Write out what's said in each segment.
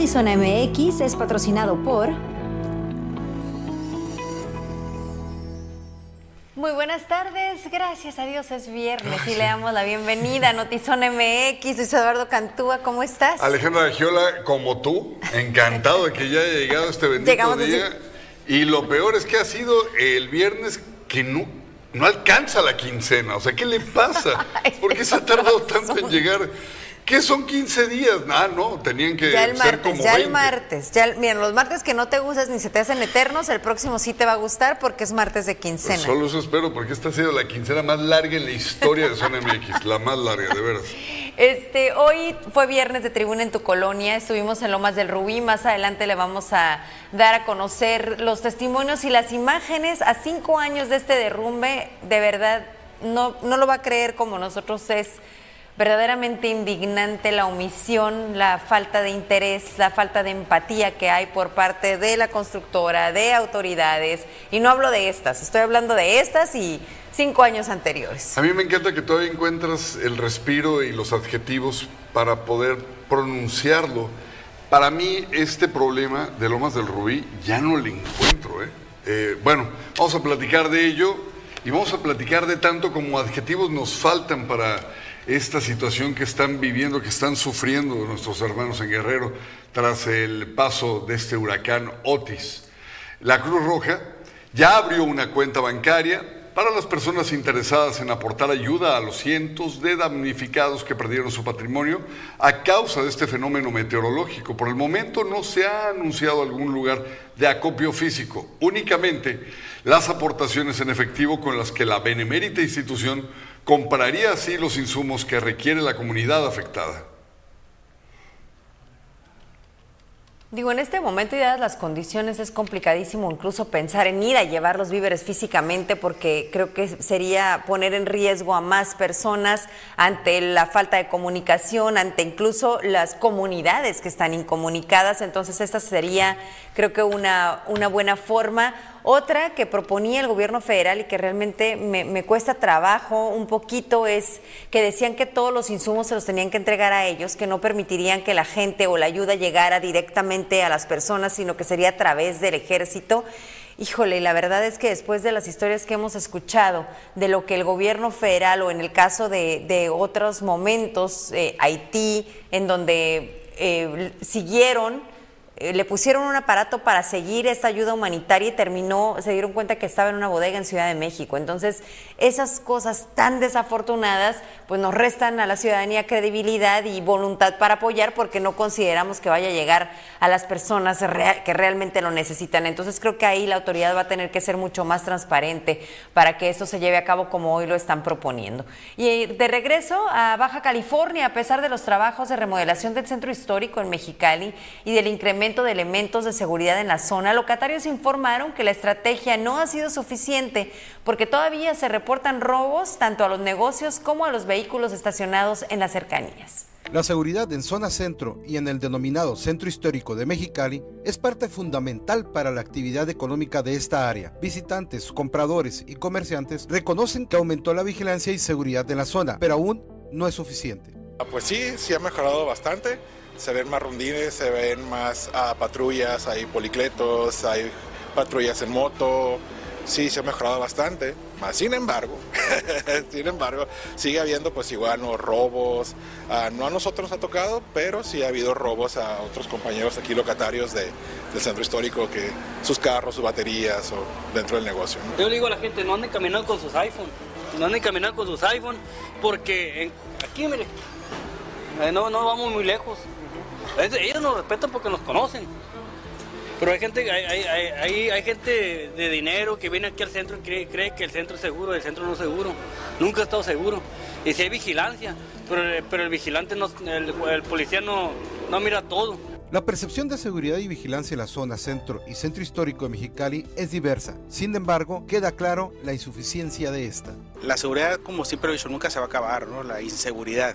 Notizona MX es patrocinado por... Muy buenas tardes, gracias a Dios es viernes y le damos la bienvenida a Notizón MX. Luis Eduardo Cantúa, ¿cómo estás? Alejandra Giola, como tú, encantado de que ya haya llegado este bendito día. Y lo peor es que ha sido el viernes que no, no alcanza la quincena. O sea, ¿qué le pasa? ¿Por qué se ha tardado tanto en llegar? ¿Qué son 15 días? Ah, no, tenían que ya el martes, Ya el martes. Ya, miren, los martes que no te gustas ni se te hacen eternos, el próximo sí te va a gustar porque es martes de quincena. Pues solo eso espero, porque esta ha sido la quincena más larga en la historia de Zona MX, la más larga, de veras. Este, hoy fue viernes de tribuna en tu colonia, estuvimos en Lomas del Rubí, más adelante le vamos a dar a conocer los testimonios y las imágenes a cinco años de este derrumbe, de verdad, no, no lo va a creer como nosotros es verdaderamente indignante la omisión, la falta de interés, la falta de empatía que hay por parte de la constructora, de autoridades. Y no hablo de estas, estoy hablando de estas y cinco años anteriores. A mí me encanta que todavía encuentras el respiro y los adjetivos para poder pronunciarlo. Para mí este problema de Lomas del Rubí ya no le encuentro. ¿eh? Eh, bueno, vamos a platicar de ello y vamos a platicar de tanto como adjetivos nos faltan para esta situación que están viviendo, que están sufriendo nuestros hermanos en Guerrero tras el paso de este huracán Otis. La Cruz Roja ya abrió una cuenta bancaria para las personas interesadas en aportar ayuda a los cientos de damnificados que perdieron su patrimonio a causa de este fenómeno meteorológico. Por el momento no se ha anunciado algún lugar de acopio físico, únicamente las aportaciones en efectivo con las que la benemérita institución compraría así los insumos que requiere la comunidad afectada. Digo, en este momento y dadas las condiciones es complicadísimo incluso pensar en ir a llevar los víveres físicamente porque creo que sería poner en riesgo a más personas ante la falta de comunicación, ante incluso las comunidades que están incomunicadas. Entonces esta sería creo que una, una buena forma. Otra que proponía el gobierno federal y que realmente me, cuesta trabajo un poquito es que decían que todos los insumos se los tenían que entregar a ellos, que no permitirían que la gente o la ayuda llegara directamente a las personas, sino que sería a través del ejército. Híjole, la verdad es que después de las historias que hemos escuchado de lo que el gobierno federal o en el caso de, otros momentos, eh, Haití, en donde eh, siguieron eh, le pusieron un aparato para seguir esta ayuda humanitaria y terminó, se dieron cuenta que estaba en una bodega en Ciudad de México. Entonces, esas cosas tan desafortunadas, pues nos restan a la ciudadanía credibilidad y voluntad para apoyar porque no consideramos que vaya a llegar a las personas que realmente lo necesitan. Entonces, creo que ahí la autoridad va a tener que ser mucho más transparente para que esto se lleve a cabo como hoy lo están proponiendo. Y eh, de regreso a Baja California, a pesar de los trabajos de remodelación del centro histórico en Mexicali y del incremento de elementos de seguridad en la zona, locatarios informaron que la estrategia no ha sido suficiente porque todavía se reportan robos tanto a los negocios como a los vehículos estacionados en las cercanías. La seguridad en zona centro y en el denominado centro histórico de Mexicali es parte fundamental para la actividad económica de esta área. Visitantes, compradores y comerciantes reconocen que aumentó la vigilancia y seguridad en la zona, pero aún no es suficiente. Ah, pues sí, sí ha mejorado bastante se ven más rondines, se ven más ah, patrullas, hay policletos, hay patrullas en moto. Sí, se ha mejorado bastante. Más, sin embargo, sin embargo, sigue habiendo pues igual no robos. Ah, no a nosotros nos ha tocado, pero sí ha habido robos a otros compañeros aquí locatarios de, del centro histórico que sus carros, sus baterías o dentro del negocio. Yo digo a la gente, no anden caminando con sus iPhone, no anden caminando con sus iPhone, porque aquí, mire, eh, no, no vamos muy lejos. Ellos nos respetan porque nos conocen. Pero hay gente, hay, hay, gente de dinero que viene aquí al centro y cree, que el centro es seguro, el centro no es seguro. Nunca ha estado seguro. Y si hay vigilancia, pero, pero el vigilante, no, el, policía no, no mira todo. La percepción de seguridad y vigilancia en la zona centro y centro histórico de Mexicali es diversa. Sin embargo, queda claro la insuficiencia de esta. La seguridad, como siempre he dicho, nunca se va a acabar, ¿no? La inseguridad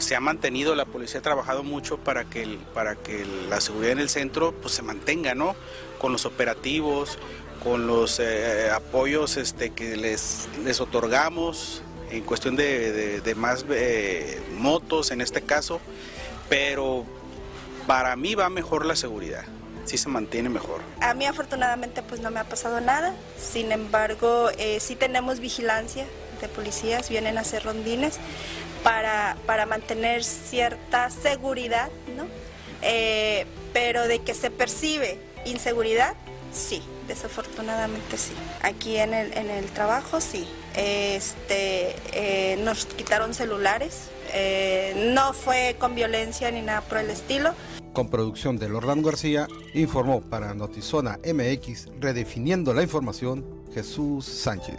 se ha mantenido, la policía ha trabajado mucho para que, para que la seguridad en el centro pues, se mantenga, ¿no? Con los operativos, con los eh, apoyos este, que les, les otorgamos en cuestión de, más eh, motos en este caso, pero para mí va mejor la seguridad sí se mantiene mejor. A mí afortunadamente pues no me ha pasado nada, sin embargo eh, sí tenemos vigilancia de policías, vienen a hacer rondines para, para mantener cierta seguridad, ¿no? Eh, pero de que se percibe inseguridad, sí, desafortunadamente sí. Aquí en el, en el trabajo sí. Este, eh, nos quitaron celulares, eh, no fue con violencia ni nada por el estilo. Con producción de Lordan García, informó para Notizona MX, redefiniendo la información, Jesús Sánchez.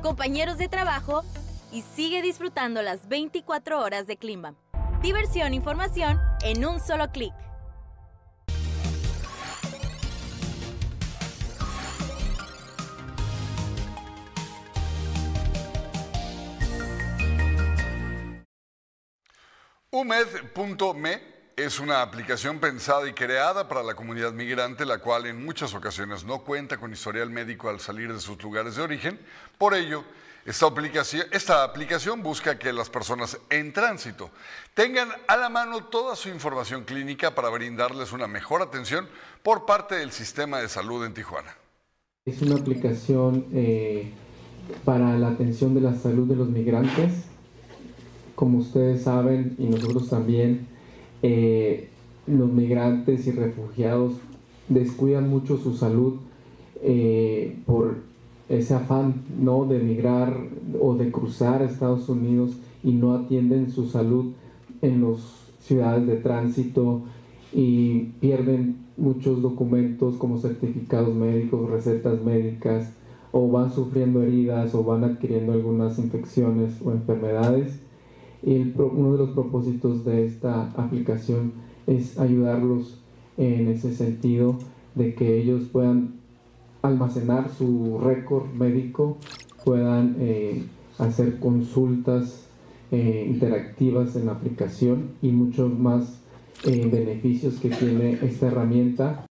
compañeros de trabajo y sigue disfrutando las 24 horas de Clima. Diversión e información en un solo clic. UMED.me es una aplicación pensada y creada para la comunidad migrante, la cual en muchas ocasiones no cuenta con historial médico al salir de sus lugares de origen. Por ello, esta aplicación, busca que las personas en tránsito tengan a la mano toda su información clínica para brindarles una mejor atención por parte del sistema de salud en Tijuana. Es una aplicación eh, para la atención de la salud de los migrantes. Como ustedes saben y nosotros también, eh, los migrantes y refugiados descuidan mucho su salud eh, por ese afán ¿no? de emigrar o de cruzar Estados Unidos y no atienden su salud en las ciudades de tránsito y pierden muchos documentos como certificados médicos, recetas médicas o van sufriendo heridas o van adquiriendo algunas infecciones o enfermedades uno de los propósitos de esta aplicación es ayudarlos en ese sentido de que ellos puedan almacenar su récord médico, puedan eh, hacer consultas eh, interactivas en la aplicación y muchos más eh, beneficios que tiene esta herramienta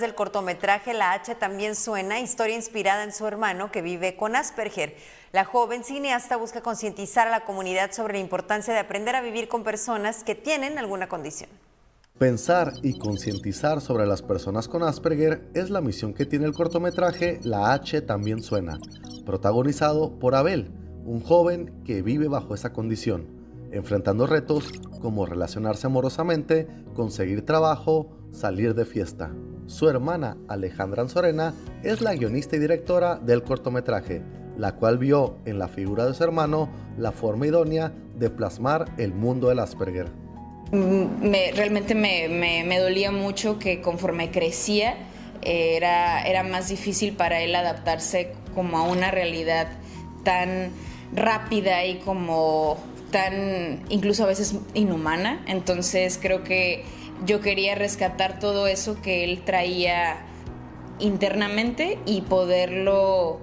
del cortometraje La H también suena, historia inspirada en su hermano que vive con Asperger. La joven cineasta busca concientizar a la comunidad sobre la importancia de aprender a vivir con personas que tienen alguna condición. Pensar y concientizar sobre las personas con Asperger es la misión que tiene el cortometraje La H también suena, protagonizado por Abel, un joven que vive bajo esa condición, enfrentando retos como relacionarse amorosamente, conseguir trabajo, salir de fiesta. Su hermana Alejandra Anzorena es la guionista y directora del cortometraje, la cual vio en la figura de su hermano la forma idónea de plasmar el mundo del Asperger. Mm, realmente me, dolía mucho que conforme crecía era, era más difícil para él adaptarse como a una realidad tan rápida y como tan incluso a veces inhumana. Entonces creo que yo quería rescatar todo eso que él traía internamente y poderlo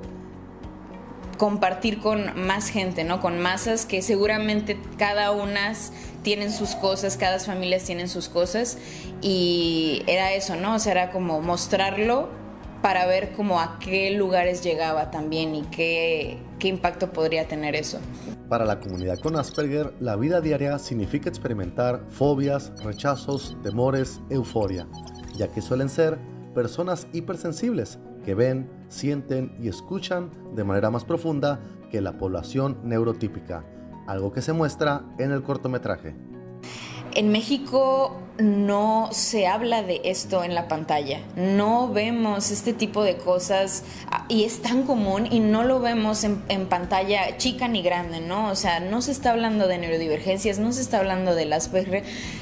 compartir con más gente, ¿no? Con masas que seguramente cada una tienen sus cosas, cada familia tienen sus cosas y era eso, ¿no? O sea, era como mostrarlo para ver como a qué lugares llegaba también y qué, qué impacto podría tener eso. Para la comunidad con Asperger, la vida diaria significa experimentar fobias, rechazos, temores, euforia, ya que suelen ser personas hipersensibles que ven, sienten y escuchan de manera más profunda que la población neurotípica, algo que se muestra en el cortometraje. En México no se habla de esto en la pantalla, no vemos este tipo de cosas ah, y es tan común y no lo vemos en, pantalla chica ni grande, ¿no? O sea, no se está hablando de neurodivergencias, no se está hablando de las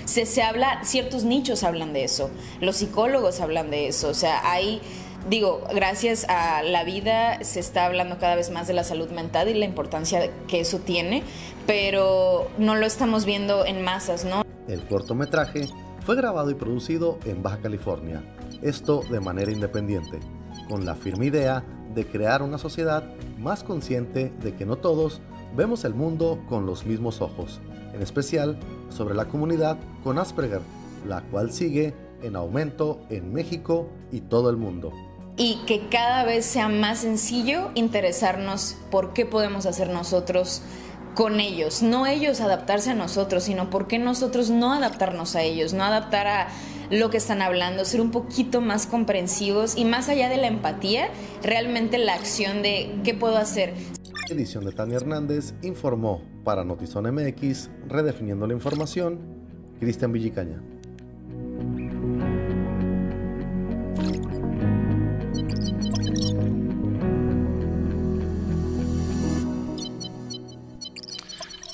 se, se habla, ciertos nichos hablan de eso, los psicólogos hablan de eso, o sea, hay digo, gracias a la vida se está hablando cada vez más de la salud mental y la importancia que eso tiene, pero no lo estamos viendo en masas, ¿no? El cortometraje fue grabado y producido en Baja California, esto de manera independiente, con la firme idea de crear una sociedad más consciente de que no todos vemos el mundo con los mismos ojos, en especial sobre la comunidad con Asperger, la cual sigue en aumento en México y todo el mundo. Y que cada vez sea más sencillo interesarnos por qué podemos hacer nosotros con ellos, no ellos adaptarse a nosotros, sino por qué nosotros no adaptarnos a ellos, no adaptar a lo que están hablando, ser un poquito más comprensivos y más allá de la empatía, realmente la acción de qué puedo hacer. Edición de Tania Hernández informó para Notizón MX, redefiniendo la información, Cristian Villicaña.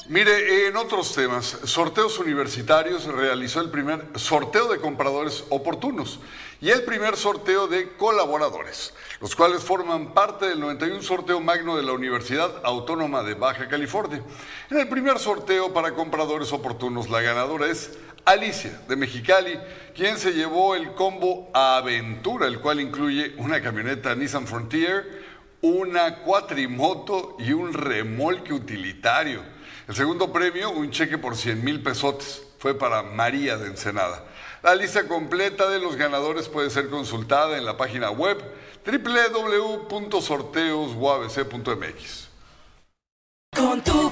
Mire, en otros temas, Sorteos Universitarios realizó el primer sorteo de compradores oportunos y el primer sorteo de colaboradores, los cuales forman parte del 91 sorteo magno de la Universidad Autónoma de Baja California. En el primer sorteo para compradores oportunos, la ganadora es Alicia de Mexicali, quien se llevó el combo Aventura, el cual incluye una camioneta Nissan Frontier, una cuatrimoto y un remolque utilitario. El segundo premio, un cheque por 100 mil pesotes, fue para María de Ensenada. La lista completa de los ganadores puede ser consultada en la página web www.sorteosuabc.mx. Con tu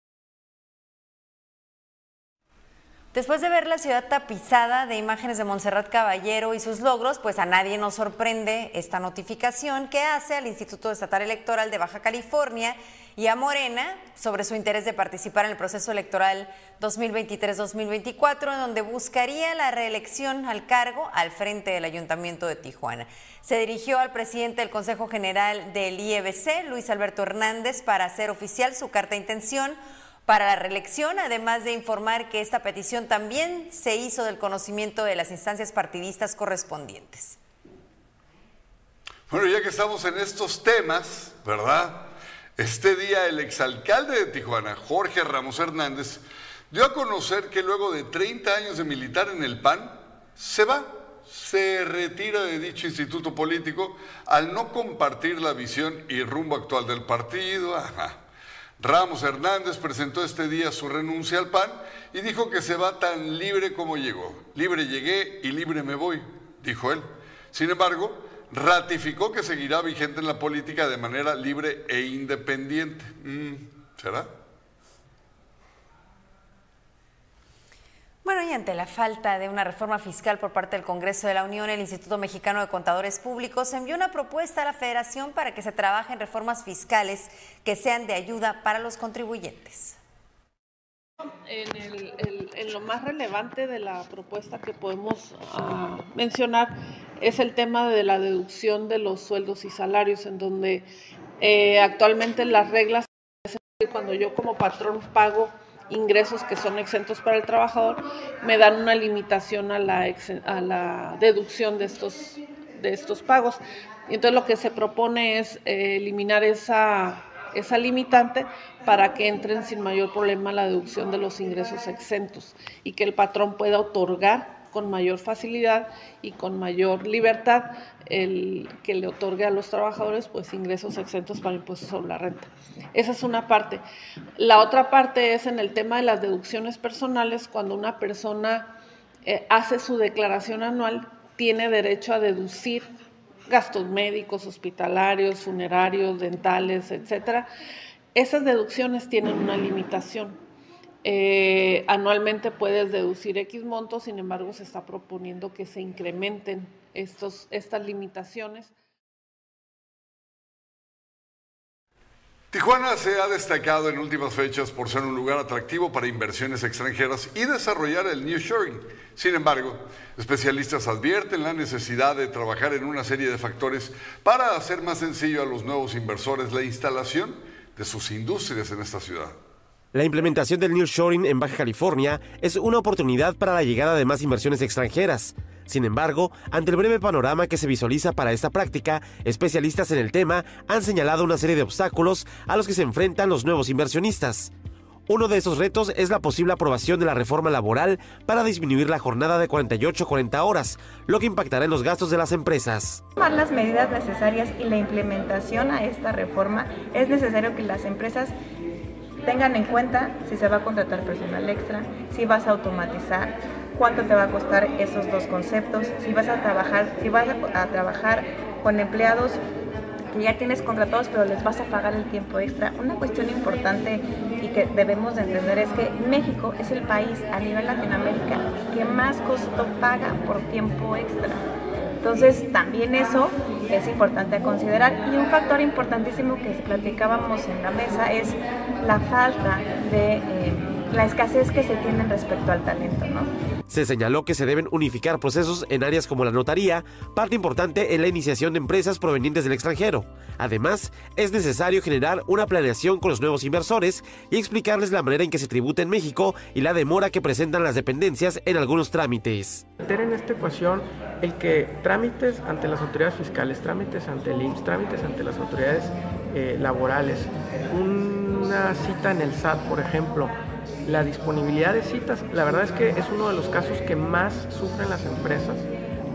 Después de ver la ciudad tapizada de imágenes de Montserrat Caballero y sus logros, pues a nadie nos sorprende esta notificación que hace al Instituto Estatal Electoral de Baja California y a Morena sobre su interés de participar en el proceso electoral 2023-2024, en donde buscaría la reelección al cargo al frente del Ayuntamiento de Tijuana. Se dirigió al presidente del Consejo General del IEBC, Luis Alberto Hernández, para hacer oficial su carta de intención para la reelección, además de informar que esta petición también se hizo del conocimiento de las instancias partidistas correspondientes. Bueno, ya que estamos en estos temas, ¿verdad? Este día el exalcalde de Tijuana, Jorge Ramos Hernández, dio a conocer que luego de 30 años de militar en el PAN, se va, se retira de dicho instituto político al no compartir la visión y rumbo actual del partido. Ajá. Ramos Hernández presentó este día su renuncia al PAN y dijo que se va tan libre como llegó. Libre llegué y libre me voy, dijo él. Sin embargo, ratificó que seguirá vigente en la política de manera libre e independiente. Mm, ¿Será? Bueno, y ante la falta de una reforma fiscal por parte del Congreso de la Unión, el Instituto Mexicano de Contadores Públicos envió una propuesta a la Federación para que se trabaje en reformas fiscales que sean de ayuda para los contribuyentes. En, lo más relevante de la propuesta que podemos ah, mencionar es el tema de la deducción de los sueldos y salarios, en donde eh, actualmente las reglas cuando yo como patrón pago ingresos que son exentos para el trabajador, me dan una limitación a la, deducción de estos, de estos pagos. Y entonces lo que se propone es eh, eliminar esa, esa limitante para que entren sin mayor problema la deducción de los ingresos exentos y que el patrón pueda otorgar con mayor facilidad y con mayor libertad el que le otorgue a los trabajadores pues ingresos exentos para impuestos sobre la renta. Esa es una parte. La otra parte es en el tema de las deducciones personales, cuando una persona eh, hace su declaración anual, tiene derecho a deducir gastos médicos, hospitalarios, funerarios, dentales, etcétera, esas deducciones tienen una limitación. Eh, anualmente puedes deducir X montos, sin embargo se está proponiendo que se incrementen estos, estas limitaciones. Tijuana se ha destacado en últimas fechas por ser un lugar atractivo para inversiones extranjeras y desarrollar el nearshoring. Sin embargo, especialistas advierten la necesidad de trabajar en una serie de factores para hacer más sencillo a los nuevos inversores la instalación de sus industrias en esta ciudad. La implementación del nearshoring en Baja California es una oportunidad para la llegada de más inversiones extranjeras. Sin embargo, ante el breve panorama que se visualiza para esta práctica, especialistas en el tema han señalado una serie de obstáculos a los que se enfrentan los nuevos inversionistas. Uno de esos retos es la posible aprobación de la reforma laboral para disminuir la jornada de 48 a 40 horas, lo que impactará en los gastos de las empresas. Tomar las medidas necesarias y la implementación a esta reforma es necesario que las empresas tengan en cuenta si se va a contratar personal extra, si vas a automatizar, cuánto te va a costar esos dos conceptos, si vas a trabajar, si vas a, trabajar con empleados que ya tienes contratados pero les vas a pagar el tiempo extra. Una cuestión importante y que debemos de entender es que México es el país a nivel Latinoamérica que más costo paga por tiempo extra. Entonces también eso es importante a considerar. Y un factor importantísimo que platicábamos en la mesa es la falta de eh, la escasez que se tiene respecto al talento, ¿no? Se señaló que se deben unificar procesos en áreas como la notaría, parte importante en la iniciación de empresas provenientes del extranjero. Además, es necesario generar una planeación con los nuevos inversores y explicarles la manera en que se tributa en México y la demora que presentan las dependencias en algunos trámites. Meter en esta ecuación el que trámites ante las autoridades fiscales, trámites ante el IMSS, trámites ante las autoridades eh, laborales, una cita en el SAT, por ejemplo, la disponibilidad de citas, la verdad es que es uno de los casos que más sufren las empresas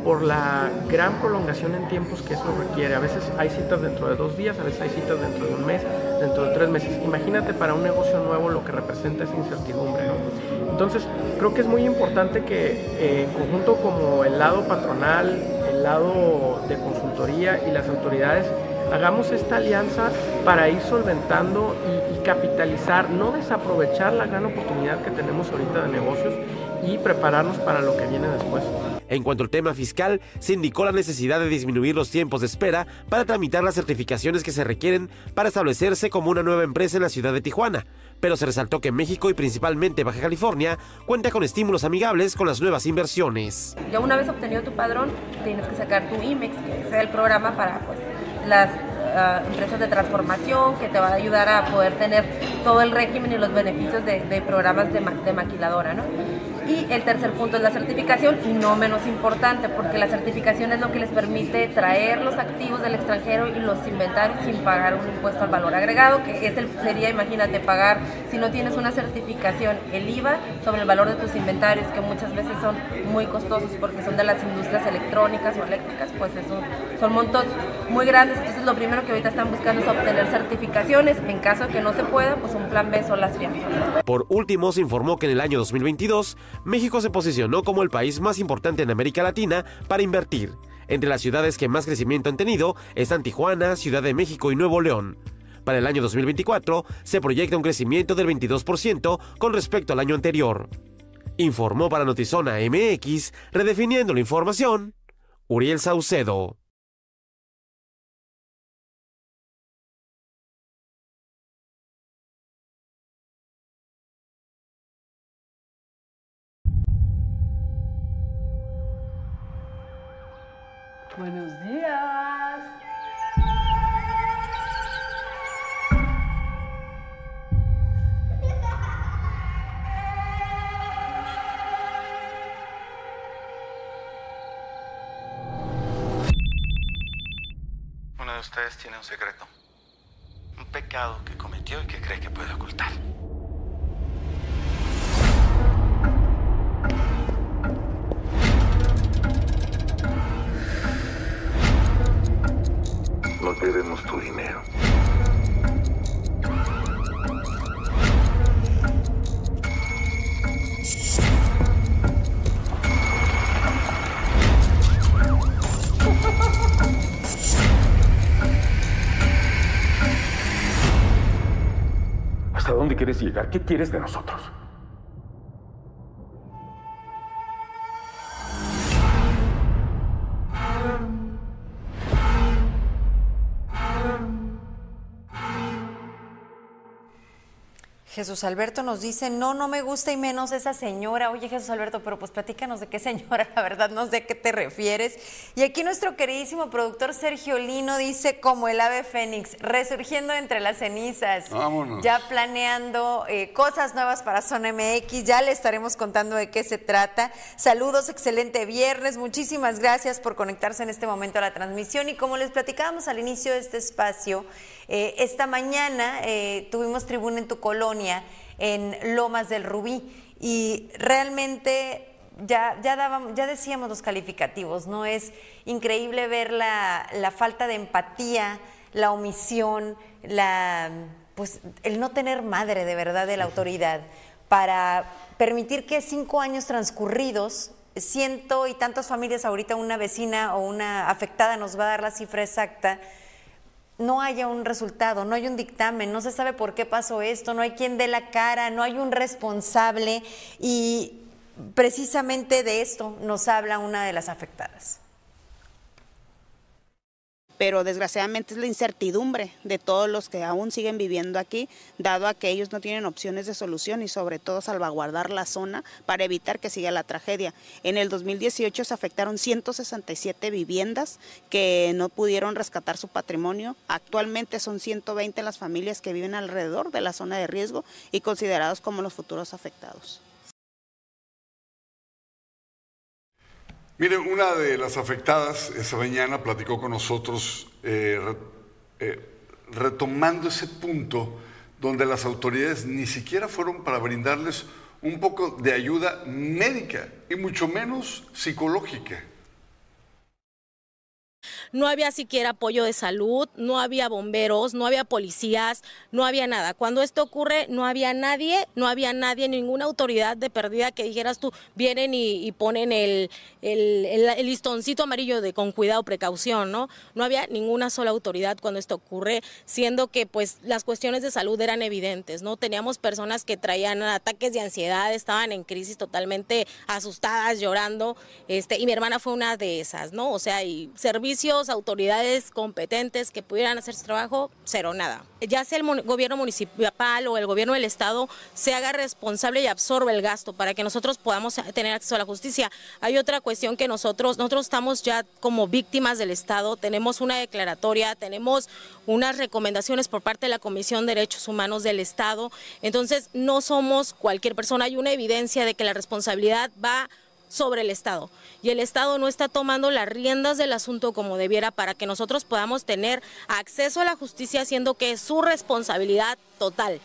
por la gran prolongación en tiempos que eso requiere. A veces hay citas dentro de dos días, a veces hay citas dentro de un mes, dentro de tres meses. Imagínate para un negocio nuevo lo que representa esa incertidumbre. Entonces, creo que es muy importante que eh, en conjunto como el lado patronal, el lado de consultoría y las autoridades hagamos esta alianza para ir solventando y, capitalizar, no desaprovechar la gran oportunidad que tenemos ahorita de negocios y prepararnos para lo que viene después. En cuanto al tema fiscal, se indicó la necesidad de disminuir los tiempos de espera para tramitar las certificaciones que se requieren para establecerse como una nueva empresa en la ciudad de Tijuana, pero se resaltó que México y principalmente Baja California cuenta con estímulos amigables con las nuevas inversiones. Ya una vez obtenido tu padrón, tienes que sacar tu IMEX, que sea el programa para pues, las empresas de transformación, que te va a ayudar a poder tener todo el régimen y los beneficios de, programas de, de maquiladora, ¿no? Y el tercer punto es la certificación y no menos importante porque la certificación es lo que les permite traer los activos del extranjero y los inventarios sin pagar un impuesto al valor agregado, que es sería, imagínate, pagar si no tienes una certificación el IVA sobre el valor de tus inventarios, que muchas veces son muy costosos porque son de las industrias electrónicas o eléctricas, pues eso, son montos muy grandes. Entonces lo primero que ahorita están buscando es obtener certificaciones. En caso de que no se pueda, pues un plan B son las fianzas. Por último, se informó que en el año 2022 México se posicionó como el país más importante en América Latina para invertir. Entre las ciudades que más crecimiento han tenido están Tijuana, Ciudad de México y Nuevo León. Para el año 2024 se proyecta un crecimiento del 22% con respecto al año anterior. Informó para Notizona MX, redefiniendo la información, Uriel Saucedo. Buenos días. Uno de ustedes tiene un secreto. Un pecado que cometió y que cree que puede ocultar. nos debemos tu dinero. ¿Hasta dónde quieres llegar? ¿Qué quieres de nosotros? Jesús Alberto nos dice, no, no me gusta y menos esa señora. Oye Jesús Alberto, pero pues platícanos de qué señora, la verdad no sé a qué te refieres. Y aquí nuestro queridísimo productor Sergio Lino dice, como el ave fénix, resurgiendo entre las cenizas. Vámonos. Ya planeando eh, cosas nuevas para Zona MX, ya le estaremos contando de qué se trata. Saludos, excelente viernes, muchísimas gracias por conectarse en este momento a la transmisión. Y como les platicábamos al inicio de este espacio, eh, esta mañana eh, tuvimos tribuna en tu colonia en Lomas del Rubí y realmente ya, ya, dábamos, ya decíamos los calificativos, ¿no? Es increíble ver la, la falta de empatía, la omisión, la, pues, el no tener madre de verdad de la autoridad para permitir que cinco años transcurridos, ciento y tantas familias, ahorita una vecina o una afectada nos va a dar la cifra exacta, no haya un resultado, no hay un dictamen, no se sabe por qué pasó esto, no hay quien dé la cara, no hay un responsable. Y precisamente de esto nos habla una de las afectadas pero desgraciadamente es la incertidumbre de todos los que aún siguen viviendo aquí, dado a que ellos no tienen opciones de solución y sobre todo salvaguardar la zona para evitar que siga la tragedia. En el 2018 se afectaron 167 viviendas que no pudieron rescatar su patrimonio. Actualmente son 120 las familias que viven alrededor de la zona de riesgo y considerados como los futuros afectados. Mire, una de las afectadas esa mañana platicó con nosotros eh, eh, retomando ese punto donde las autoridades ni siquiera fueron para brindarles un poco de ayuda médica y mucho menos psicológica no había siquiera apoyo de salud, no había bomberos, no había policías, no había nada. Cuando esto ocurre, no había nadie, no había nadie, ninguna autoridad de perdida que dijeras tú, vienen y, ponen el, listoncito amarillo de con cuidado, precaución, ¿no? No había ninguna sola autoridad cuando esto ocurre, siendo que pues las cuestiones de salud eran evidentes, ¿no? Teníamos personas que traían ataques de ansiedad, estaban en crisis totalmente asustadas, llorando, este, y mi hermana fue una de esas, ¿no? O sea, y servicios autoridades competentes que pudieran hacer su trabajo, cero nada. Ya sea el gobierno municipal o el gobierno del estado se haga responsable y absorbe el gasto para que nosotros podamos tener acceso a la justicia. Hay otra cuestión que nosotros, nosotros estamos ya como víctimas del estado, tenemos una declaratoria, tenemos unas recomendaciones por parte de la Comisión de Derechos Humanos del estado, entonces no somos cualquier persona, hay una evidencia de que la responsabilidad va sobre el Estado. Y el Estado no está tomando las riendas del asunto como debiera para que nosotros podamos tener acceso a la justicia, siendo que es su responsabilidad total.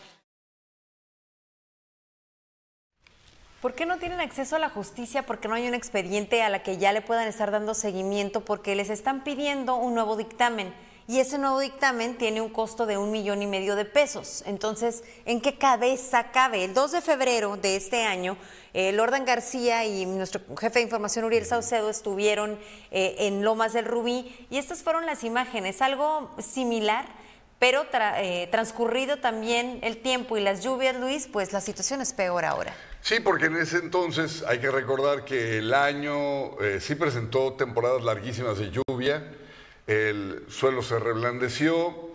¿Por qué no tienen acceso a la justicia? Porque no hay un expediente a la que ya le puedan estar dando seguimiento, porque les están pidiendo un nuevo dictamen y ese nuevo dictamen tiene un costo de un millón y medio de pesos. Entonces, ¿en qué cabeza cabe? El 2 de febrero de este año, eh, Lordan García y nuestro jefe de información Uriel Saucedo estuvieron eh, en Lomas del Rubí y estas fueron las imágenes, algo similar, pero eh, transcurrido también el tiempo y las lluvias, Luis, pues la situación es peor ahora. Sí, porque en ese entonces hay que recordar que el año sí presentó temporadas larguísimas de lluvia el suelo se reblandeció,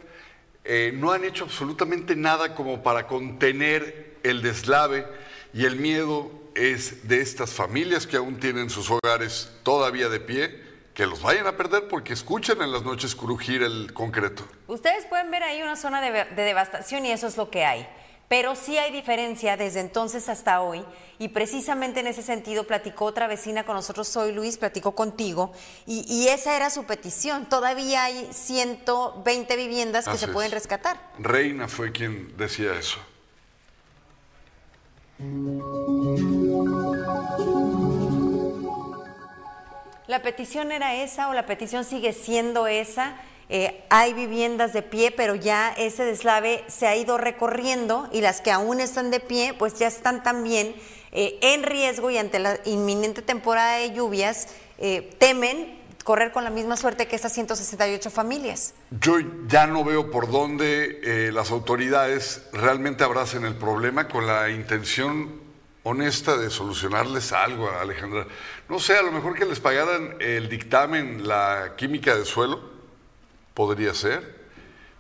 eh, no han hecho absolutamente nada como para contener el deslave y el miedo es de estas familias que aún tienen sus hogares todavía de pie, que los vayan a perder porque escuchan en las noches crujir el concreto. Ustedes pueden ver ahí una zona de devastación y eso es lo que hay. Pero sí hay diferencia desde entonces hasta hoy y precisamente en ese sentido platicó otra vecina con nosotros, soy Luis, platicó contigo y, esa era su petición. Todavía hay 120 viviendas que se pueden rescatar. Reina fue quien decía eso. ¿La petición era esa o la petición sigue siendo esa? Eh, hay viviendas de pie, pero ya ese deslave se ha ido recorriendo y las que aún están de pie, pues ya están también eh, en riesgo y ante la inminente temporada de lluvias, eh, temen correr con la misma suerte que estas 168 familias. Yo ya no veo por dónde eh, las autoridades realmente abracen el problema con la intención honesta de solucionarles algo Alejandra. No sé, a lo mejor que les pagaran el dictamen, la química de suelo, podría ser.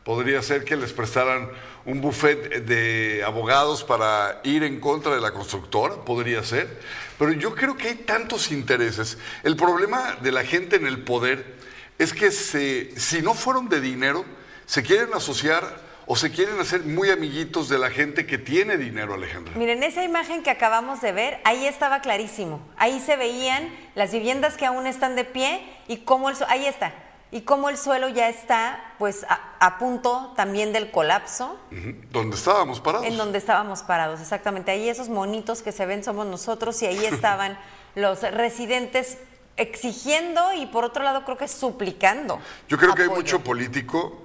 Podría ser que les prestaran un buffet de abogados para ir en contra de la constructora, podría ser. Pero yo creo que hay tantos intereses. El problema de la gente en el poder es que si no fueron de dinero, se quieren asociar o se quieren hacer muy amiguitos de la gente que tiene dinero, Alejandra. Miren, esa imagen que acabamos de ver, ahí estaba clarísimo. Ahí se veían las viviendas que aún están de pie y cómo el, ahí está, y cómo el suelo ya está pues a, punto también del colapso. Donde estábamos parados. En donde estábamos parados, exactamente. Ahí esos monitos que se ven somos nosotros y ahí estaban los residentes exigiendo y por otro lado creo que suplicando. Yo creo que hay mucho político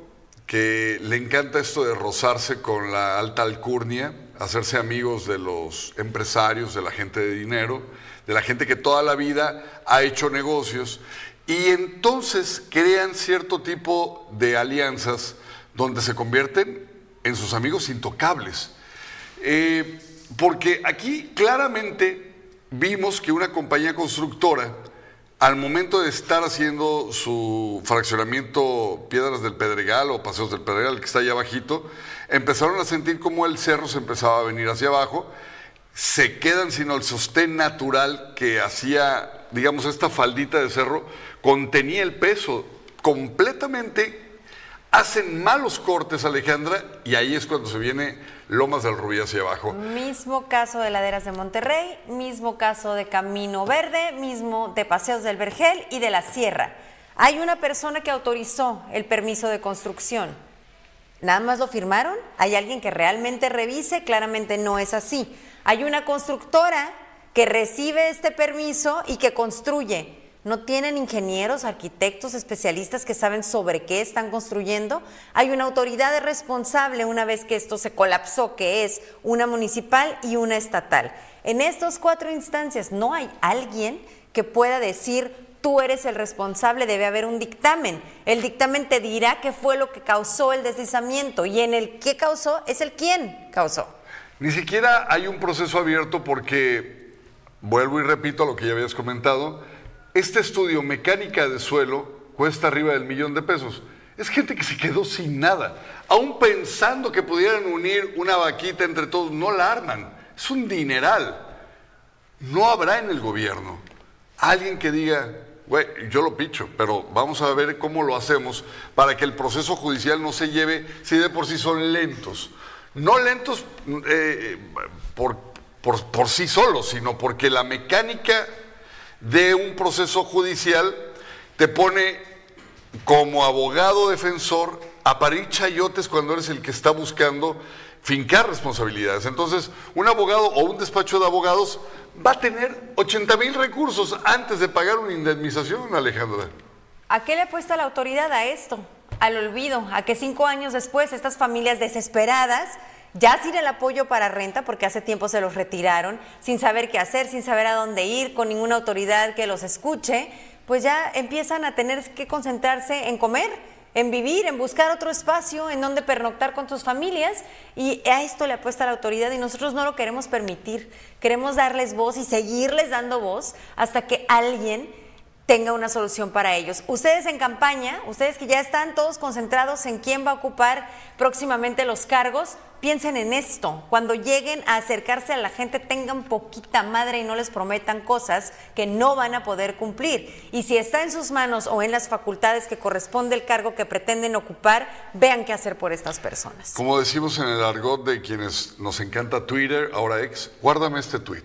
que le encanta esto de rozarse con la alta alcurnia, hacerse amigos de los empresarios, de la gente de dinero, de la gente que toda la vida ha hecho negocios y entonces crean cierto tipo de alianzas donde se convierten en sus amigos intocables. Eh, porque aquí claramente vimos que una compañía constructora, al momento de estar haciendo su fraccionamiento Piedras del Pedregal o Paseos del Pedregal, que está allá abajito, empezaron a sentir como el cerro se empezaba a venir hacia abajo, se quedan sin el sostén natural que hacía, digamos, esta faldita de cerro, contenía el peso completamente, hacen malos cortes, Alejandra, y ahí es cuando se viene Lomas del Rubí hacia abajo. Mismo caso de Laderas de Monterrey, mismo caso de Camino Verde, mismo de Paseos del Vergel y de la Sierra. Hay una persona que autorizó el permiso de construcción. ¿Nada más lo firmaron? ¿Hay alguien que realmente revise? Claramente no es así. Hay una constructora que recibe este permiso y que construye no tienen ingenieros, arquitectos, especialistas que saben sobre qué están construyendo. Hay una autoridad responsable una vez que esto se colapsó, que es una municipal y una estatal. En estas cuatro instancias no hay alguien que pueda decir, tú eres el responsable, debe haber un dictamen. El dictamen te dirá qué fue lo que causó el deslizamiento y en el qué causó es el quién causó. Ni siquiera hay un proceso abierto porque, vuelvo y repito lo que ya habías comentado, este estudio mecánica de suelo cuesta arriba del millón de pesos. Es gente que se quedó sin nada. Aún pensando que pudieran unir una vaquita entre todos, no la arman. Es un dineral. No habrá en el gobierno alguien que diga, güey, yo lo picho, pero vamos a ver cómo lo hacemos para que el proceso judicial no se lleve, si de por sí son lentos. No lentos eh, por, por sí solos, sino porque la mecánica de un proceso judicial te pone como abogado defensor a parir chayotes cuando eres el que está buscando fincar responsabilidades. Entonces, un abogado o un despacho de abogados va a tener 80 mil recursos antes de pagar una indemnización, Alejandra. ¿A qué le apuesta la autoridad a esto? Al olvido, a que cinco años después estas familias desesperadas ya sin el apoyo para renta, porque hace tiempo se los retiraron, sin saber qué hacer, sin saber a dónde ir, con ninguna autoridad que los escuche, pues ya empiezan a tener que concentrarse en comer, en vivir, en buscar otro espacio en donde pernoctar con sus familias y a esto le apuesta la autoridad y nosotros no lo queremos permitir. Queremos darles voz y seguirles dando voz hasta que alguien tenga una solución para ellos. Ustedes en campaña, ustedes que ya están todos concentrados en quién va a ocupar próximamente los cargos, piensen en esto. Cuando lleguen a acercarse a la gente, tengan poquita madre y no les prometan cosas que no van a poder cumplir. Y si está en sus manos o en las facultades que corresponde el cargo que pretenden ocupar, vean qué hacer por estas personas. Como decimos en el argot de quienes nos encanta Twitter, ahora ex, guárdame este tweet.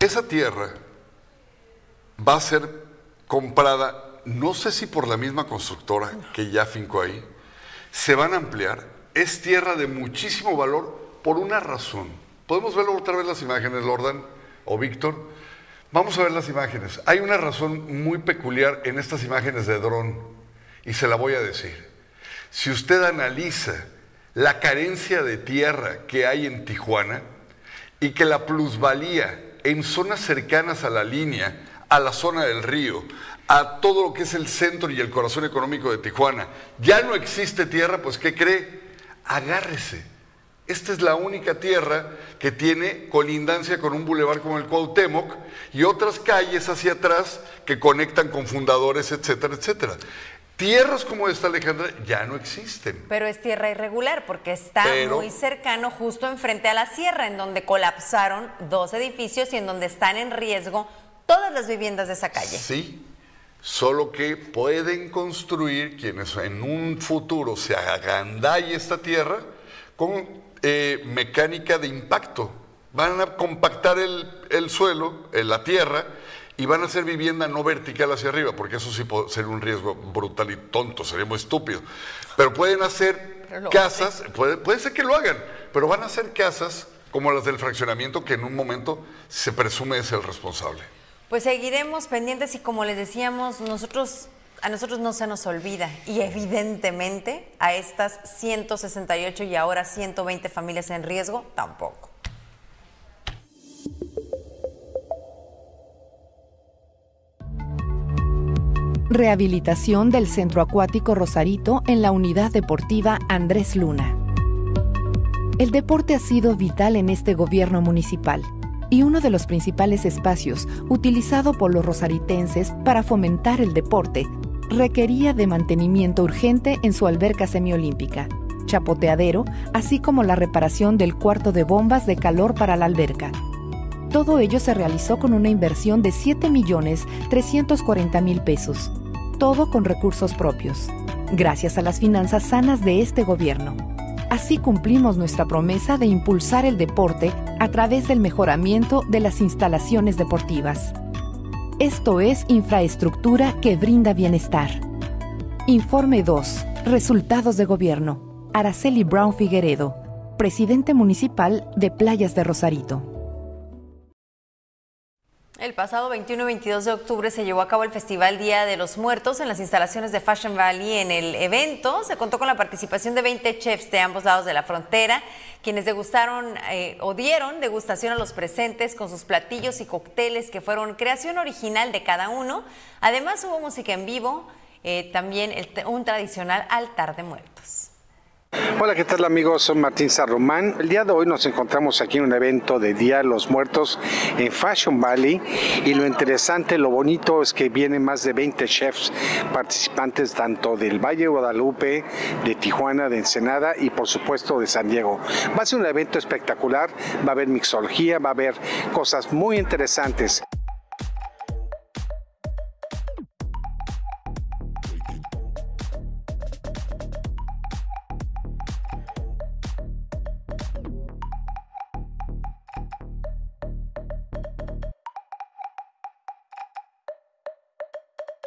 Esa tierra va a ser comprada, no sé si por la misma constructora que ya fincó ahí, se van a ampliar. Es tierra de muchísimo valor por una razón. ¿Podemos ver otra vez las imágenes, Lordan o Víctor? Vamos a ver las imágenes. Hay una razón muy peculiar en estas imágenes de dron y se la voy a decir. Si usted analiza la carencia de tierra que hay en Tijuana y que la plusvalía en zonas cercanas a la línea a la zona del río, a todo lo que es el centro y el corazón económico de Tijuana. Ya no existe tierra, pues ¿qué cree? Agárrese. Esta es la única tierra que tiene colindancia con un bulevar como el Cuauhtémoc y otras calles hacia atrás que conectan con fundadores, etcétera, etcétera. Tierras como esta, Alejandra, ya no existen. Pero es tierra irregular porque está Pero- muy cercano justo enfrente a la sierra, en donde colapsaron dos edificios y en donde están en riesgo todas las viviendas de esa calle. Sí, solo que pueden construir quienes en un futuro se agandalle esta tierra con eh, mecánica de impacto. Van a compactar el, el suelo, eh, la tierra, y van a hacer vivienda no vertical hacia arriba, porque eso sí sería un riesgo brutal y tonto, sería muy estúpido. Pero pueden hacer Pero casas, puede, puede ser que lo hagan, pero van a hacer casas como las del fraccionamiento que en un momento se presume es el responsable. Pues seguiremos pendientes y como les decíamos, nosotros a nosotros no se nos olvida y evidentemente a estas 168 y ahora 120 familias en riesgo tampoco. Rehabilitación del Centro Acuático Rosarito en la Unidad Deportiva Andrés Luna. El deporte ha sido vital en este gobierno municipal y uno de los principales espacios utilizado por los rosaritenses para fomentar el deporte requería de mantenimiento urgente en su alberca semiolímpica, chapoteadero, así como la reparación del cuarto de bombas de calor para la alberca. Todo ello se realizó con una inversión de 7 millones 340 mil pesos, todo con recursos propios, gracias a las finanzas sanas de este gobierno. Así cumplimos nuestra promesa de impulsar el deporte a través del mejoramiento de las instalaciones deportivas. Esto es infraestructura que brinda bienestar. Informe 2. Resultados de gobierno. Araceli Brown Figueredo, presidente municipal de Playas de Rosarito. El pasado 21 y 22 de octubre se llevó a cabo el Festival Día de los Muertos en las instalaciones de Fashion Valley. En el evento se contó con la participación de 20 chefs de ambos lados de la frontera, quienes degustaron eh, o dieron degustación a los presentes con sus platillos y cócteles que fueron creación original de cada uno. Además hubo música en vivo, eh, también un tradicional altar de muertos. Hola, ¿qué tal amigos? Soy Martín Sarromán. El día de hoy nos encontramos aquí en un evento de Día de los Muertos en Fashion Valley y lo interesante, lo bonito es que vienen más de 20 chefs participantes tanto del Valle de Guadalupe, de Tijuana, de Ensenada y por supuesto de San Diego. Va a ser un evento espectacular, va a haber mixología, va a haber cosas muy interesantes.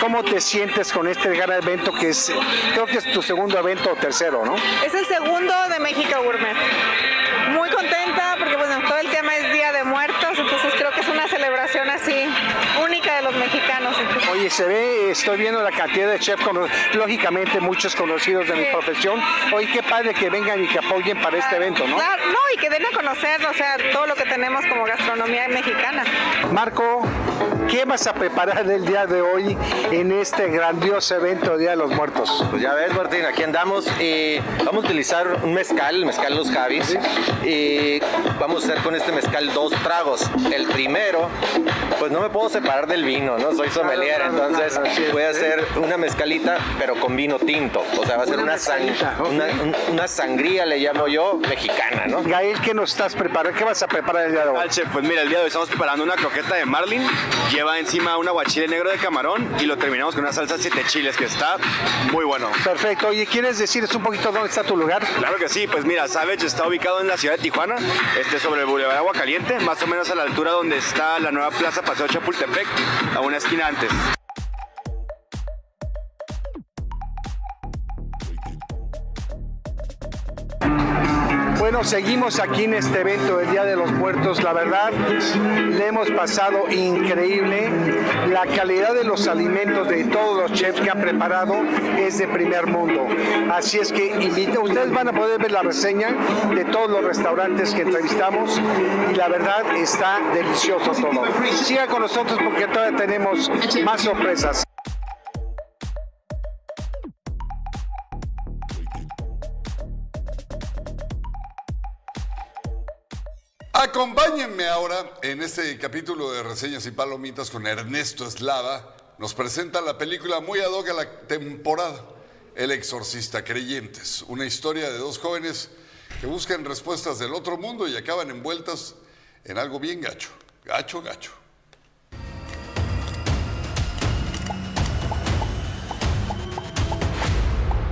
¿Cómo te sientes con este gran evento que es, creo que es tu segundo evento o tercero, ¿no? Es el segundo de México Gourmet. Muy contenta se ve, estoy viendo la cantidad de chefs, cono- lógicamente muchos conocidos de mi profesión. Oye, qué padre que vengan y que apoyen para este evento, ¿no? Claro, no, y que den a conocer, o sea, todo lo que tenemos como gastronomía mexicana. Marco, ¿qué vas a preparar el día de hoy en este grandioso evento Día de los Muertos? Pues ya ves, Martín, aquí andamos. eh, vamos a utilizar un mezcal, el mezcal Los Javis. y vamos a hacer con este mezcal dos tragos. El primero, pues no me puedo separar del vino, ¿no? Soy sommelier, Claro, claro, entonces voy a ¿eh? hacer una mezcalita, pero con vino tinto. O sea, va a ser Una una, sang- una, un- una sangría, le llamo yo, mexicana, ¿no? Gael, ¿qué nos estás preparando? ¿Qué vas a preparar el día de hoy? Al chef, pues mira, el día de hoy estamos preparando una croqueta de marlin, lleva encima un aguachile negro de camarón y lo terminamos con una salsa siete chiles que está muy bueno. Perfecto. Oye, ¿quieres decirles un poquito dónde está tu lugar? Claro que sí, pues mira, Savage está ubicado en la ciudad de Tijuana, este sobre el Boulevard Agua Caliente, más o menos a la altura donde está la nueva Plaza Paseo Chapultepec, a una esquina antes. Bueno, seguimos aquí en este evento del Día de los Muertos. La verdad, le hemos pasado increíble. La calidad de los alimentos de todos los chefs que han preparado es de primer mundo. Así es que invito, ustedes van a poder ver la reseña de todos los restaurantes que entrevistamos y la verdad está delicioso todo. Sigan con nosotros porque todavía tenemos más sorpresas. Acompáñenme ahora en este capítulo de Reseñas y Palomitas con Ernesto Eslava. Nos presenta la película muy ad hoc a la temporada, El Exorcista Creyentes, una historia de dos jóvenes que buscan respuestas del otro mundo y acaban envueltas en algo bien gacho, gacho, gacho.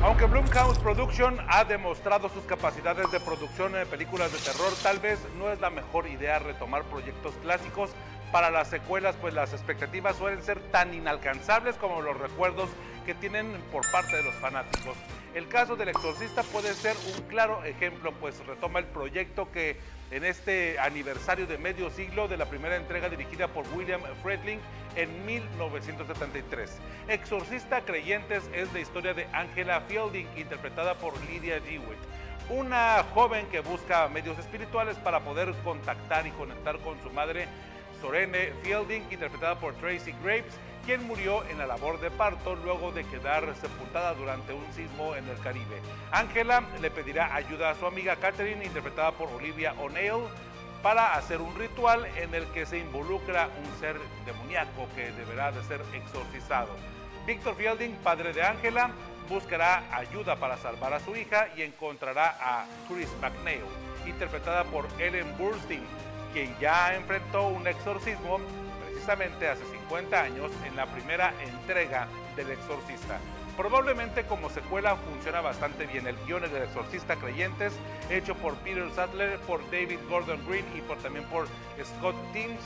Aunque Blumhouse Production ha demostrado sus capacidades de producción de películas de terror, tal vez no es la mejor idea retomar proyectos clásicos para las secuelas, pues las expectativas suelen ser tan inalcanzables como los recuerdos que tienen por parte de los fanáticos. El caso del exorcista puede ser un claro ejemplo, pues retoma el proyecto que en este aniversario de medio siglo de la primera entrega dirigida por William Friedling en 1973. Exorcista Creyentes es la historia de Angela Fielding, interpretada por Lydia Dewitt. Una joven que busca medios espirituales para poder contactar y conectar con su madre, Sorene Fielding, interpretada por Tracy Graves, quien murió en la labor de parto luego de quedar sepultada durante un sismo en el Caribe. Angela le pedirá ayuda a su amiga Catherine, interpretada por Olivia O'Neill, para hacer un ritual en el que se involucra un ser demoníaco que deberá de ser exorcizado. Victor Fielding, padre de Angela, buscará ayuda para salvar a su hija y encontrará a Chris McNeil, interpretada por Ellen Burstyn, quien ya enfrentó un exorcismo precisamente hace 50 años en la primera entrega del Exorcista. Probablemente como secuela funciona bastante bien el guion del Exorcista Creyentes, hecho por Peter Sattler, por David Gordon Green y por, también por Scott Teams.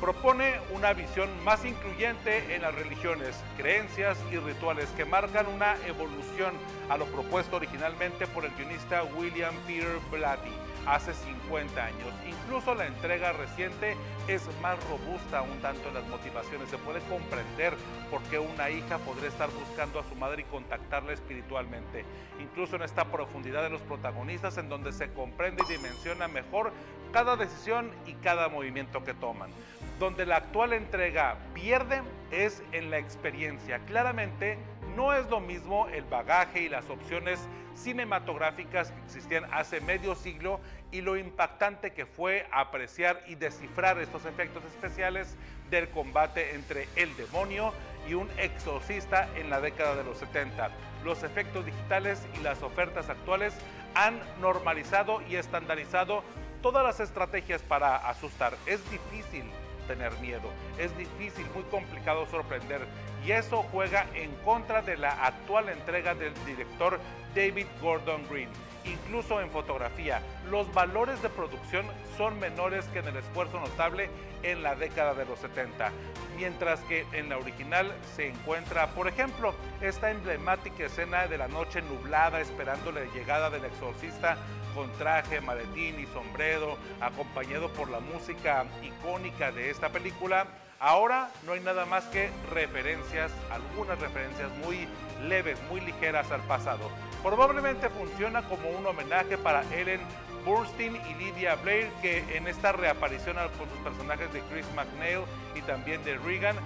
Propone una visión más incluyente en las religiones, creencias y rituales que marcan una evolución a lo propuesto originalmente por el guionista William Peter Blatty hace 50 años. Incluso la entrega reciente es más robusta un tanto en las motivaciones. Se puede comprender por qué una hija podría estar buscando a su madre y contactarla espiritualmente. Incluso en esta profundidad de los protagonistas en donde se comprende y dimensiona mejor cada decisión y cada movimiento que toman. Donde la actual entrega pierde es en la experiencia. Claramente no es lo mismo el bagaje y las opciones cinematográficas que existían hace medio siglo y lo impactante que fue apreciar y descifrar estos efectos especiales del combate entre el demonio y un exorcista en la década de los 70. Los efectos digitales y las ofertas actuales han normalizado y estandarizado todas las estrategias para asustar. Es difícil tener miedo, es difícil, muy complicado sorprender y eso juega en contra de la actual entrega del director David Gordon Green. Incluso en fotografía, los valores de producción son menores que en el esfuerzo notable en la década de los 70, mientras que en la original se encuentra, por ejemplo, esta emblemática escena de la noche nublada esperando la llegada del exorcista con traje, maletín y sombrero, acompañado por la música icónica de esta película Ahora no hay nada más que referencias, algunas referencias muy leves, muy ligeras al pasado. Probablemente funciona como un homenaje para Ellen Burstyn y Lydia Blair, que en esta reaparición con sus personajes de Chris McNeil y también de Regan,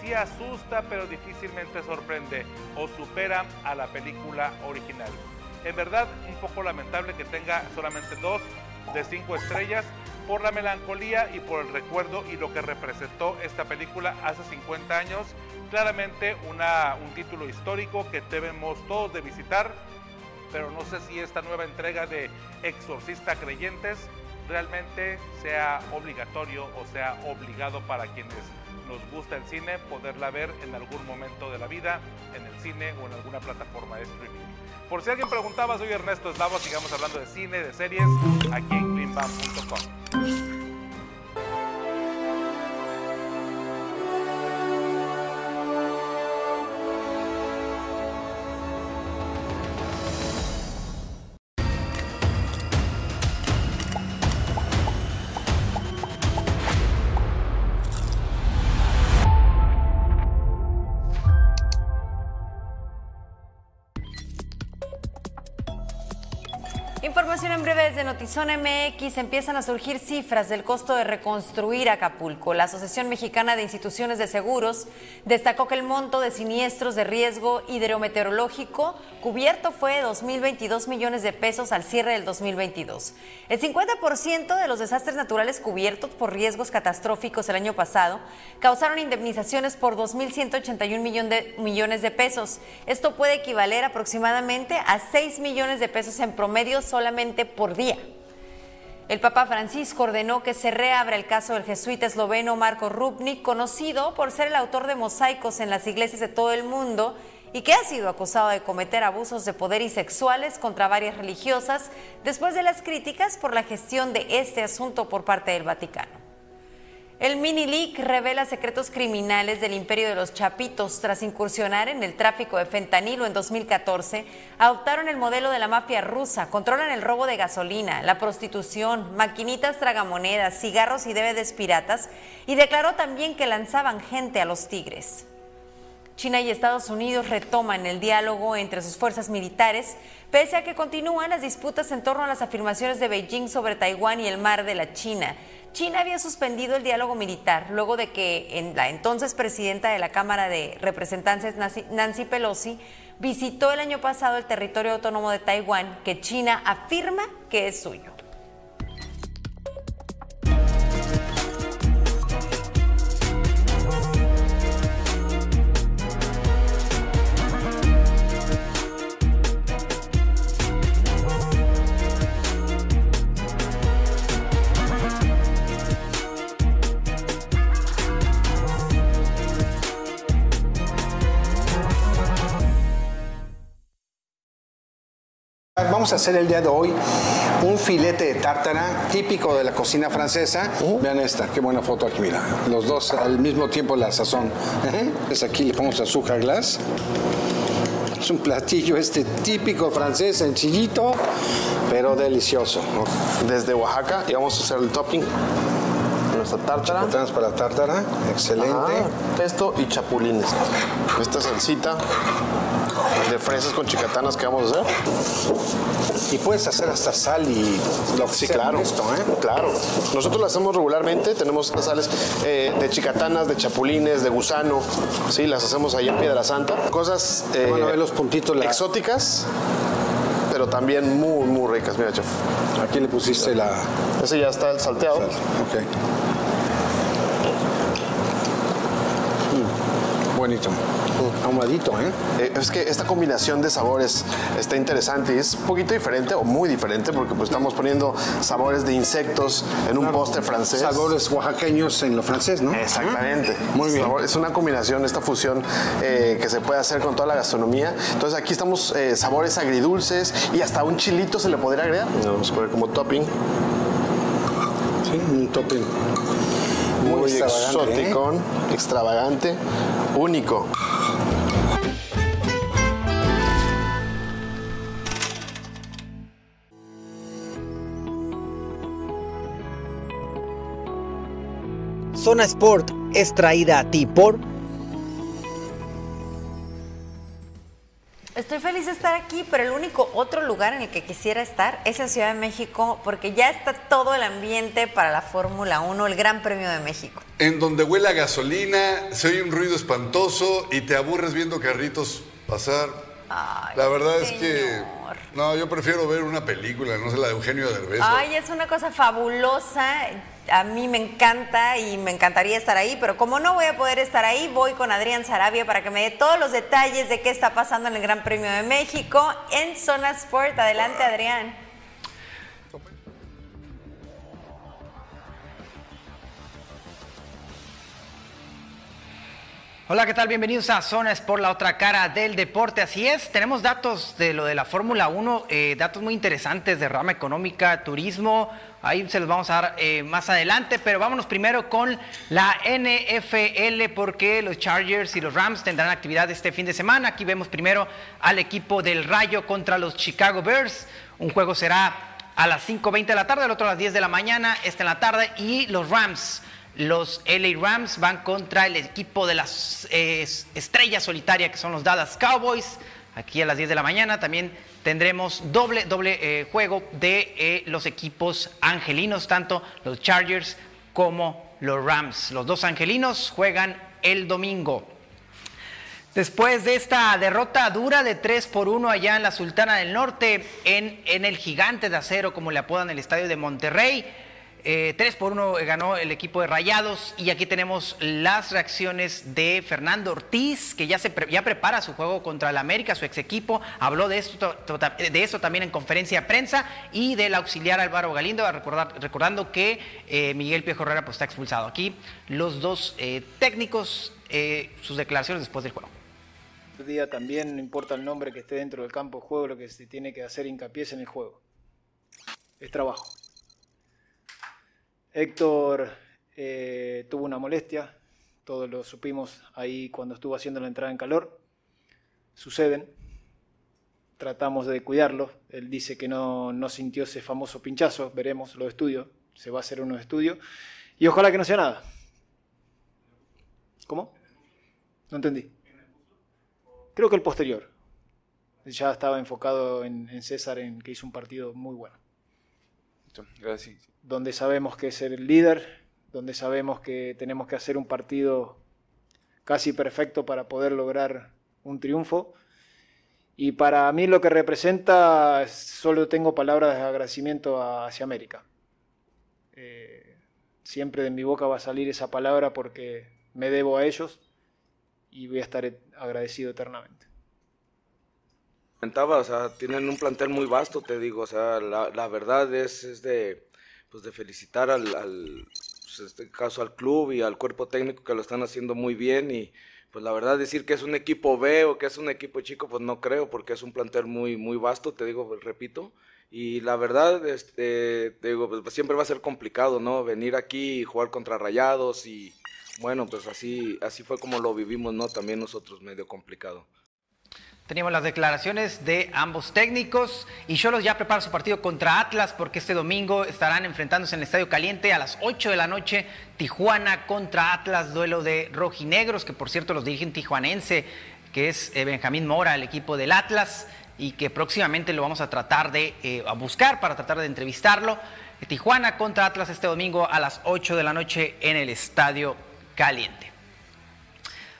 sí asusta pero difícilmente sorprende o supera a la película original. En verdad, un poco lamentable que tenga solamente dos de cinco estrellas, por la melancolía y por el recuerdo y lo que representó esta película hace 50 años. Claramente una, un título histórico que debemos todos de visitar, pero no sé si esta nueva entrega de Exorcista Creyentes realmente sea obligatorio o sea obligado para quienes nos gusta el cine poderla ver en algún momento de la vida, en el cine o en alguna plataforma de streaming. Por si alguien preguntaba, soy Ernesto Eslavo, sigamos hablando de cine, de series, aquí en greenbam.com. Información en breve desde Notizón MX. Empiezan a surgir cifras del costo de reconstruir Acapulco. La Asociación Mexicana de Instituciones de Seguros destacó que el monto de siniestros de riesgo hidrometeorológico cubierto fue de 2.022 millones de pesos al cierre del 2022. El 50% de los desastres naturales cubiertos por riesgos catastróficos el año pasado causaron indemnizaciones por 2.181 millones de pesos. Esto puede equivaler aproximadamente a 6 millones de pesos en promedio sobre solamente por día. El Papa Francisco ordenó que se reabra el caso del jesuita esloveno Marco Rupnik, conocido por ser el autor de mosaicos en las iglesias de todo el mundo y que ha sido acusado de cometer abusos de poder y sexuales contra varias religiosas después de las críticas por la gestión de este asunto por parte del Vaticano. El mini leak revela secretos criminales del imperio de los chapitos. Tras incursionar en el tráfico de fentanilo en 2014, adoptaron el modelo de la mafia rusa, controlan el robo de gasolina, la prostitución, maquinitas tragamonedas, cigarros y DVDs piratas, y declaró también que lanzaban gente a los tigres. China y Estados Unidos retoman el diálogo entre sus fuerzas militares, pese a que continúan las disputas en torno a las afirmaciones de Beijing sobre Taiwán y el mar de la China. China había suspendido el diálogo militar luego de que en la entonces presidenta de la Cámara de Representantes, Nancy- Pelosi, visitó el año pasado el territorio autónomo de Taiwán, que China afirma que es suyo. Vamos a hacer el día de hoy un filete de tártara típico de la cocina francesa. Vean esta, qué buena foto aquí, mira. Los dos al mismo tiempo la sazón. Pues aquí le ponemos azúcar glass. Es un platillo este típico francés, sencillito, pero delicioso. Desde Oaxaca y vamos a hacer el topping. Nuestra tártara. Chicatanas para tártara, excelente. Ajá, pesto y chapulines. Esta salsita de fresas con chicatanas que vamos a hacer. Y puedes hacer hasta sal y lo que Sí, sea claro. esto, ¿eh? Claro. Nosotros lo hacemos regularmente. Tenemos estas sales eh, de chicatanas, de chapulines, de gusano. Sí, las hacemos ahí en Piedra Santa. Cosas eh, los puntitos. la- exóticas, pero también muy, muy ricas. Mira, chef. Aquí le pusiste la... Ese ya está el salteado. Ok. Mm, Ahumadito, ¿eh? Eh, Es que esta combinación de sabores está interesante y es un poquito diferente o muy diferente porque pues estamos poniendo sabores de insectos en un postre francés. Sabores oaxaqueños en lo francés, ¿no? Exactamente. Muy bien. Es una combinación, esta fusión eh, que se puede hacer con toda la gastronomía. Entonces aquí estamos eh, sabores agridulces y hasta un chilito se le podría agregar. Vamos a poner como topping. Sí, un topping. Muy, Muy extravagante, ¿eh? exótico, extravagante, único. Zona Sport es traída a ti por Estoy feliz de estar aquí, pero el único otro lugar en el que quisiera estar es en Ciudad de México, porque ya está todo el ambiente para la Fórmula 1, el Gran Premio de México. En donde huele a gasolina, se oye un ruido espantoso y te aburres viendo carritos pasar. la verdad es que. No, yo prefiero ver una película, no sé, la de Eugenio Derbez. Ay, es una cosa fabulosa. A mí me encanta y me encantaría estar ahí, pero como no voy a poder estar ahí, voy con Adrián Sarabia para que me dé todos los detalles de qué está pasando en el Gran Premio de México en Zona Sport. Adelante, Adrián. Hola, ¿qué tal? Bienvenidos a Zona Sport, la otra cara del deporte. Así es, tenemos datos de lo de la Fórmula 1, eh, datos muy interesantes de rama económica, turismo. Ahí se los vamos a dar eh, más adelante, pero vámonos primero con la NFL porque los Chargers y los Rams tendrán actividad este fin de semana. Aquí vemos primero al equipo del Rayo contra los Chicago Bears. Un juego será a las 5.20 de la tarde, el otro a las 10 de la mañana, este en la tarde, y los Rams. Los LA Rams van contra el equipo de las estrellas solitarias que son los Dallas Cowboys. Aquí a las 10 de la mañana también tendremos doble, doble eh, juego de eh, los equipos angelinos, tanto los Chargers como los Rams. Los dos angelinos juegan el domingo. Después de esta derrota dura de 3 por 1 allá en la Sultana del Norte, en, en el gigante de acero, como le apodan el estadio de Monterrey, eh, 3 por 1 ganó el equipo de Rayados y aquí tenemos las reacciones de Fernando Ortiz, que ya, se ya prepara su juego contra el América, su ex equipo, habló de, esto, de eso también en conferencia de prensa y del auxiliar Álvaro Galindo, recordando que eh, Miguel Piejo Herrera pues, está expulsado. Aquí los dos eh, técnicos, eh, sus declaraciones después del juego día también no importa el nombre que esté dentro del campo de juego, lo que se tiene que hacer hincapié es en el juego. Es trabajo. Héctor eh, tuvo una molestia, todos lo supimos ahí cuando estuvo haciendo la entrada en calor. Suceden, tratamos de cuidarlo. Él dice que no, no sintió ese famoso pinchazo, veremos los estudios, se va a hacer unos estudios. Y ojalá que no sea nada. ¿Cómo? No entendí. Creo que el posterior. Ya estaba enfocado en, César, en que hizo un partido muy bueno. Gracias. Donde sabemos que es el líder, donde sabemos que tenemos que hacer un partido casi perfecto para poder lograr un triunfo. Y para mí lo que representa, solo tengo palabras de agradecimiento hacia América. Eh, siempre de mi boca va a salir esa palabra porque me debo a ellos y voy a estar agradecido eternamente. Sea, tienen un plantel muy vasto, te digo, o sea, la, verdad es, de, pues de felicitar al, pues este caso al club y al cuerpo técnico que lo están haciendo muy bien y pues la verdad decir que es un equipo B o que es un equipo chico, pues no creo porque es un plantel muy, muy vasto, te digo, repito, y la verdad, este, te digo, pues siempre va a ser complicado, ¿no? Venir aquí y jugar contra Rayados y, bueno, pues así, así fue como lo vivimos, ¿no? También nosotros medio complicado. Teníamos las declaraciones de ambos técnicos y Cholos ya prepara su partido contra Atlas porque este domingo estarán enfrentándose en el Estadio Caliente a las 8 de la noche. Tijuana contra Atlas, duelo de rojinegros, que por cierto los dirigen tijuanense, que es eh, Benjamín Mora, el equipo del Atlas, y que próximamente lo vamos a tratar de eh, buscar para tratar de entrevistarlo. Tijuana contra Atlas este domingo a las 8 de la noche en el Estadio caliente.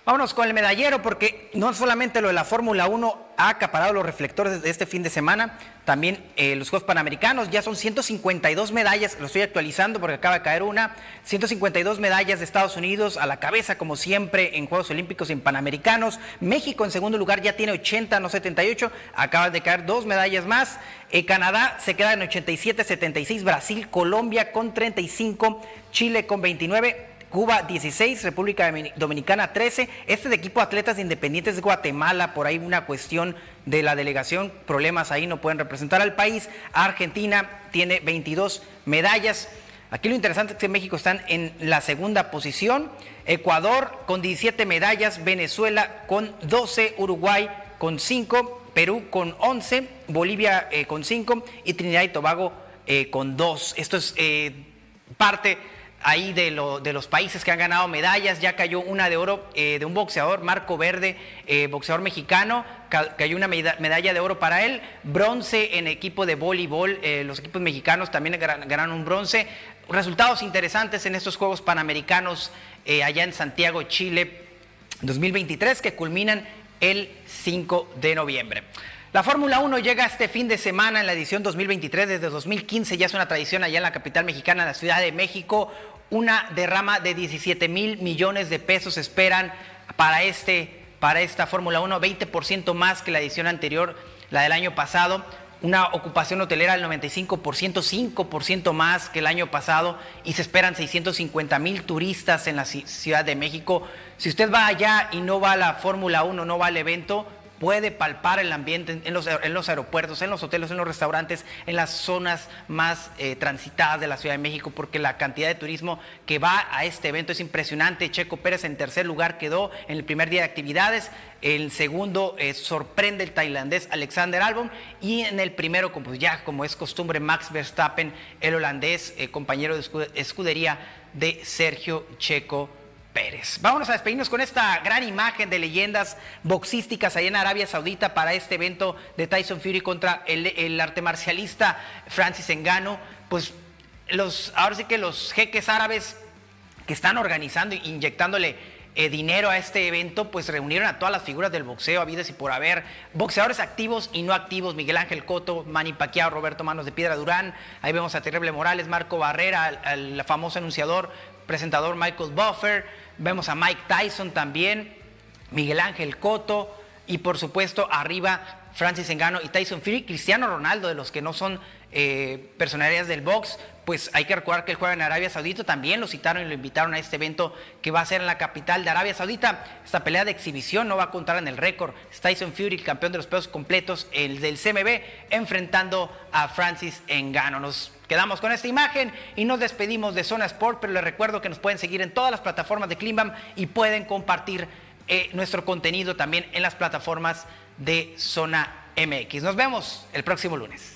Vámonos con el medallero porque no solamente lo de la Fórmula 1 ha acaparado los reflectores de este fin de semana, también eh, los Juegos Panamericanos, ya son 152 medallas, lo estoy actualizando porque acaba de caer una, 152 medallas de Estados Unidos a la cabeza como siempre en Juegos Olímpicos y en Panamericanos, México en segundo lugar ya tiene 80, no 78, acaban de caer dos medallas más, eh, Canadá se queda en 87, 76, Brasil, Colombia con 35, Chile con 29, Cuba 16, República Dominicana 13. Este de equipo de atletas independientes de Guatemala, por ahí una cuestión de la delegación, problemas ahí, no pueden representar al país. Argentina tiene 22 medallas. Aquí lo interesante es que México están en la segunda posición. Ecuador con 17 medallas, Venezuela con 12, Uruguay con 5, Perú con 11, Bolivia eh, con 5 y Trinidad y Tobago eh, con 2. Esto es eh, parte ahí de, los países que han ganado medallas. Ya cayó una de oro eh, de un boxeador, Marco Verde, eh, boxeador mexicano. Cayó una medalla de oro para él. Bronce en equipo de voleibol. Eh, los equipos mexicanos también ganaron un bronce. Resultados interesantes en estos Juegos Panamericanos allá en Santiago, Chile, 2023, que culminan el 5 de noviembre. La Fórmula 1 llega este fin de semana en la edición 2023, desde 2015 ya es una tradición allá en la capital mexicana, en la Ciudad de México. Una derrama de 17 mil millones de pesos esperan para, este, para esta Fórmula 1, 20% más que la edición anterior, la del año pasado. Una ocupación hotelera del 95%, 5% más que el año pasado y se esperan 650 mil turistas en la Ciudad de México. Si usted va allá y no va a la Fórmula 1, no va al evento, puede palpar el ambiente en los, en los, aeropuertos, en los hoteles, en los restaurantes, en las zonas más eh, transitadas de la Ciudad de México, porque la cantidad de turismo que va a este evento es impresionante. Checo Pérez en tercer lugar quedó en el primer día de actividades, el segundo eh, sorprende el tailandés Alexander Albon y en el primero, como ya como es costumbre, Max Verstappen, el holandés, eh, compañero de escudería de Sergio Checo Pérez. Vámonos a despedirnos con esta gran imagen de leyendas boxísticas allá en Arabia Saudita para este evento de Tyson Fury contra el, el arte marcialista Francis Engano. Pues los, ahora sí que los jeques árabes que están organizando e inyectándole eh, dinero a este evento, pues reunieron a todas las figuras del boxeo, habidas y por haber, boxeadores activos y no activos, Miguel Ángel Coto, Manny Pacquiao, Roberto Manos de Piedra Durán, ahí vemos a Terrible Morales, Marco Barrera, al, famoso anunciador, presentador Michael Buffer, vemos a Mike Tyson también, Miguel Ángel Coto y por supuesto arriba Francis Engano y Tyson Fury, Cristiano Ronaldo, de los que no son eh, personalidades del box, pues hay que recordar que él juega en Arabia Saudita, también lo citaron y lo invitaron a este evento que va a ser en la capital de Arabia Saudita. Esta pelea de exhibición no va a contar en el récord. Tyson Fury, el campeón de los pesos completos, el del CMB, enfrentando a Francis Engano. Nos quedamos con esta imagen y nos despedimos de Zona Sport, pero les recuerdo que nos pueden seguir en todas las plataformas de Klimbam y pueden compartir eh, nuestro contenido también en las plataformas de Zona MX. Nos vemos el próximo lunes.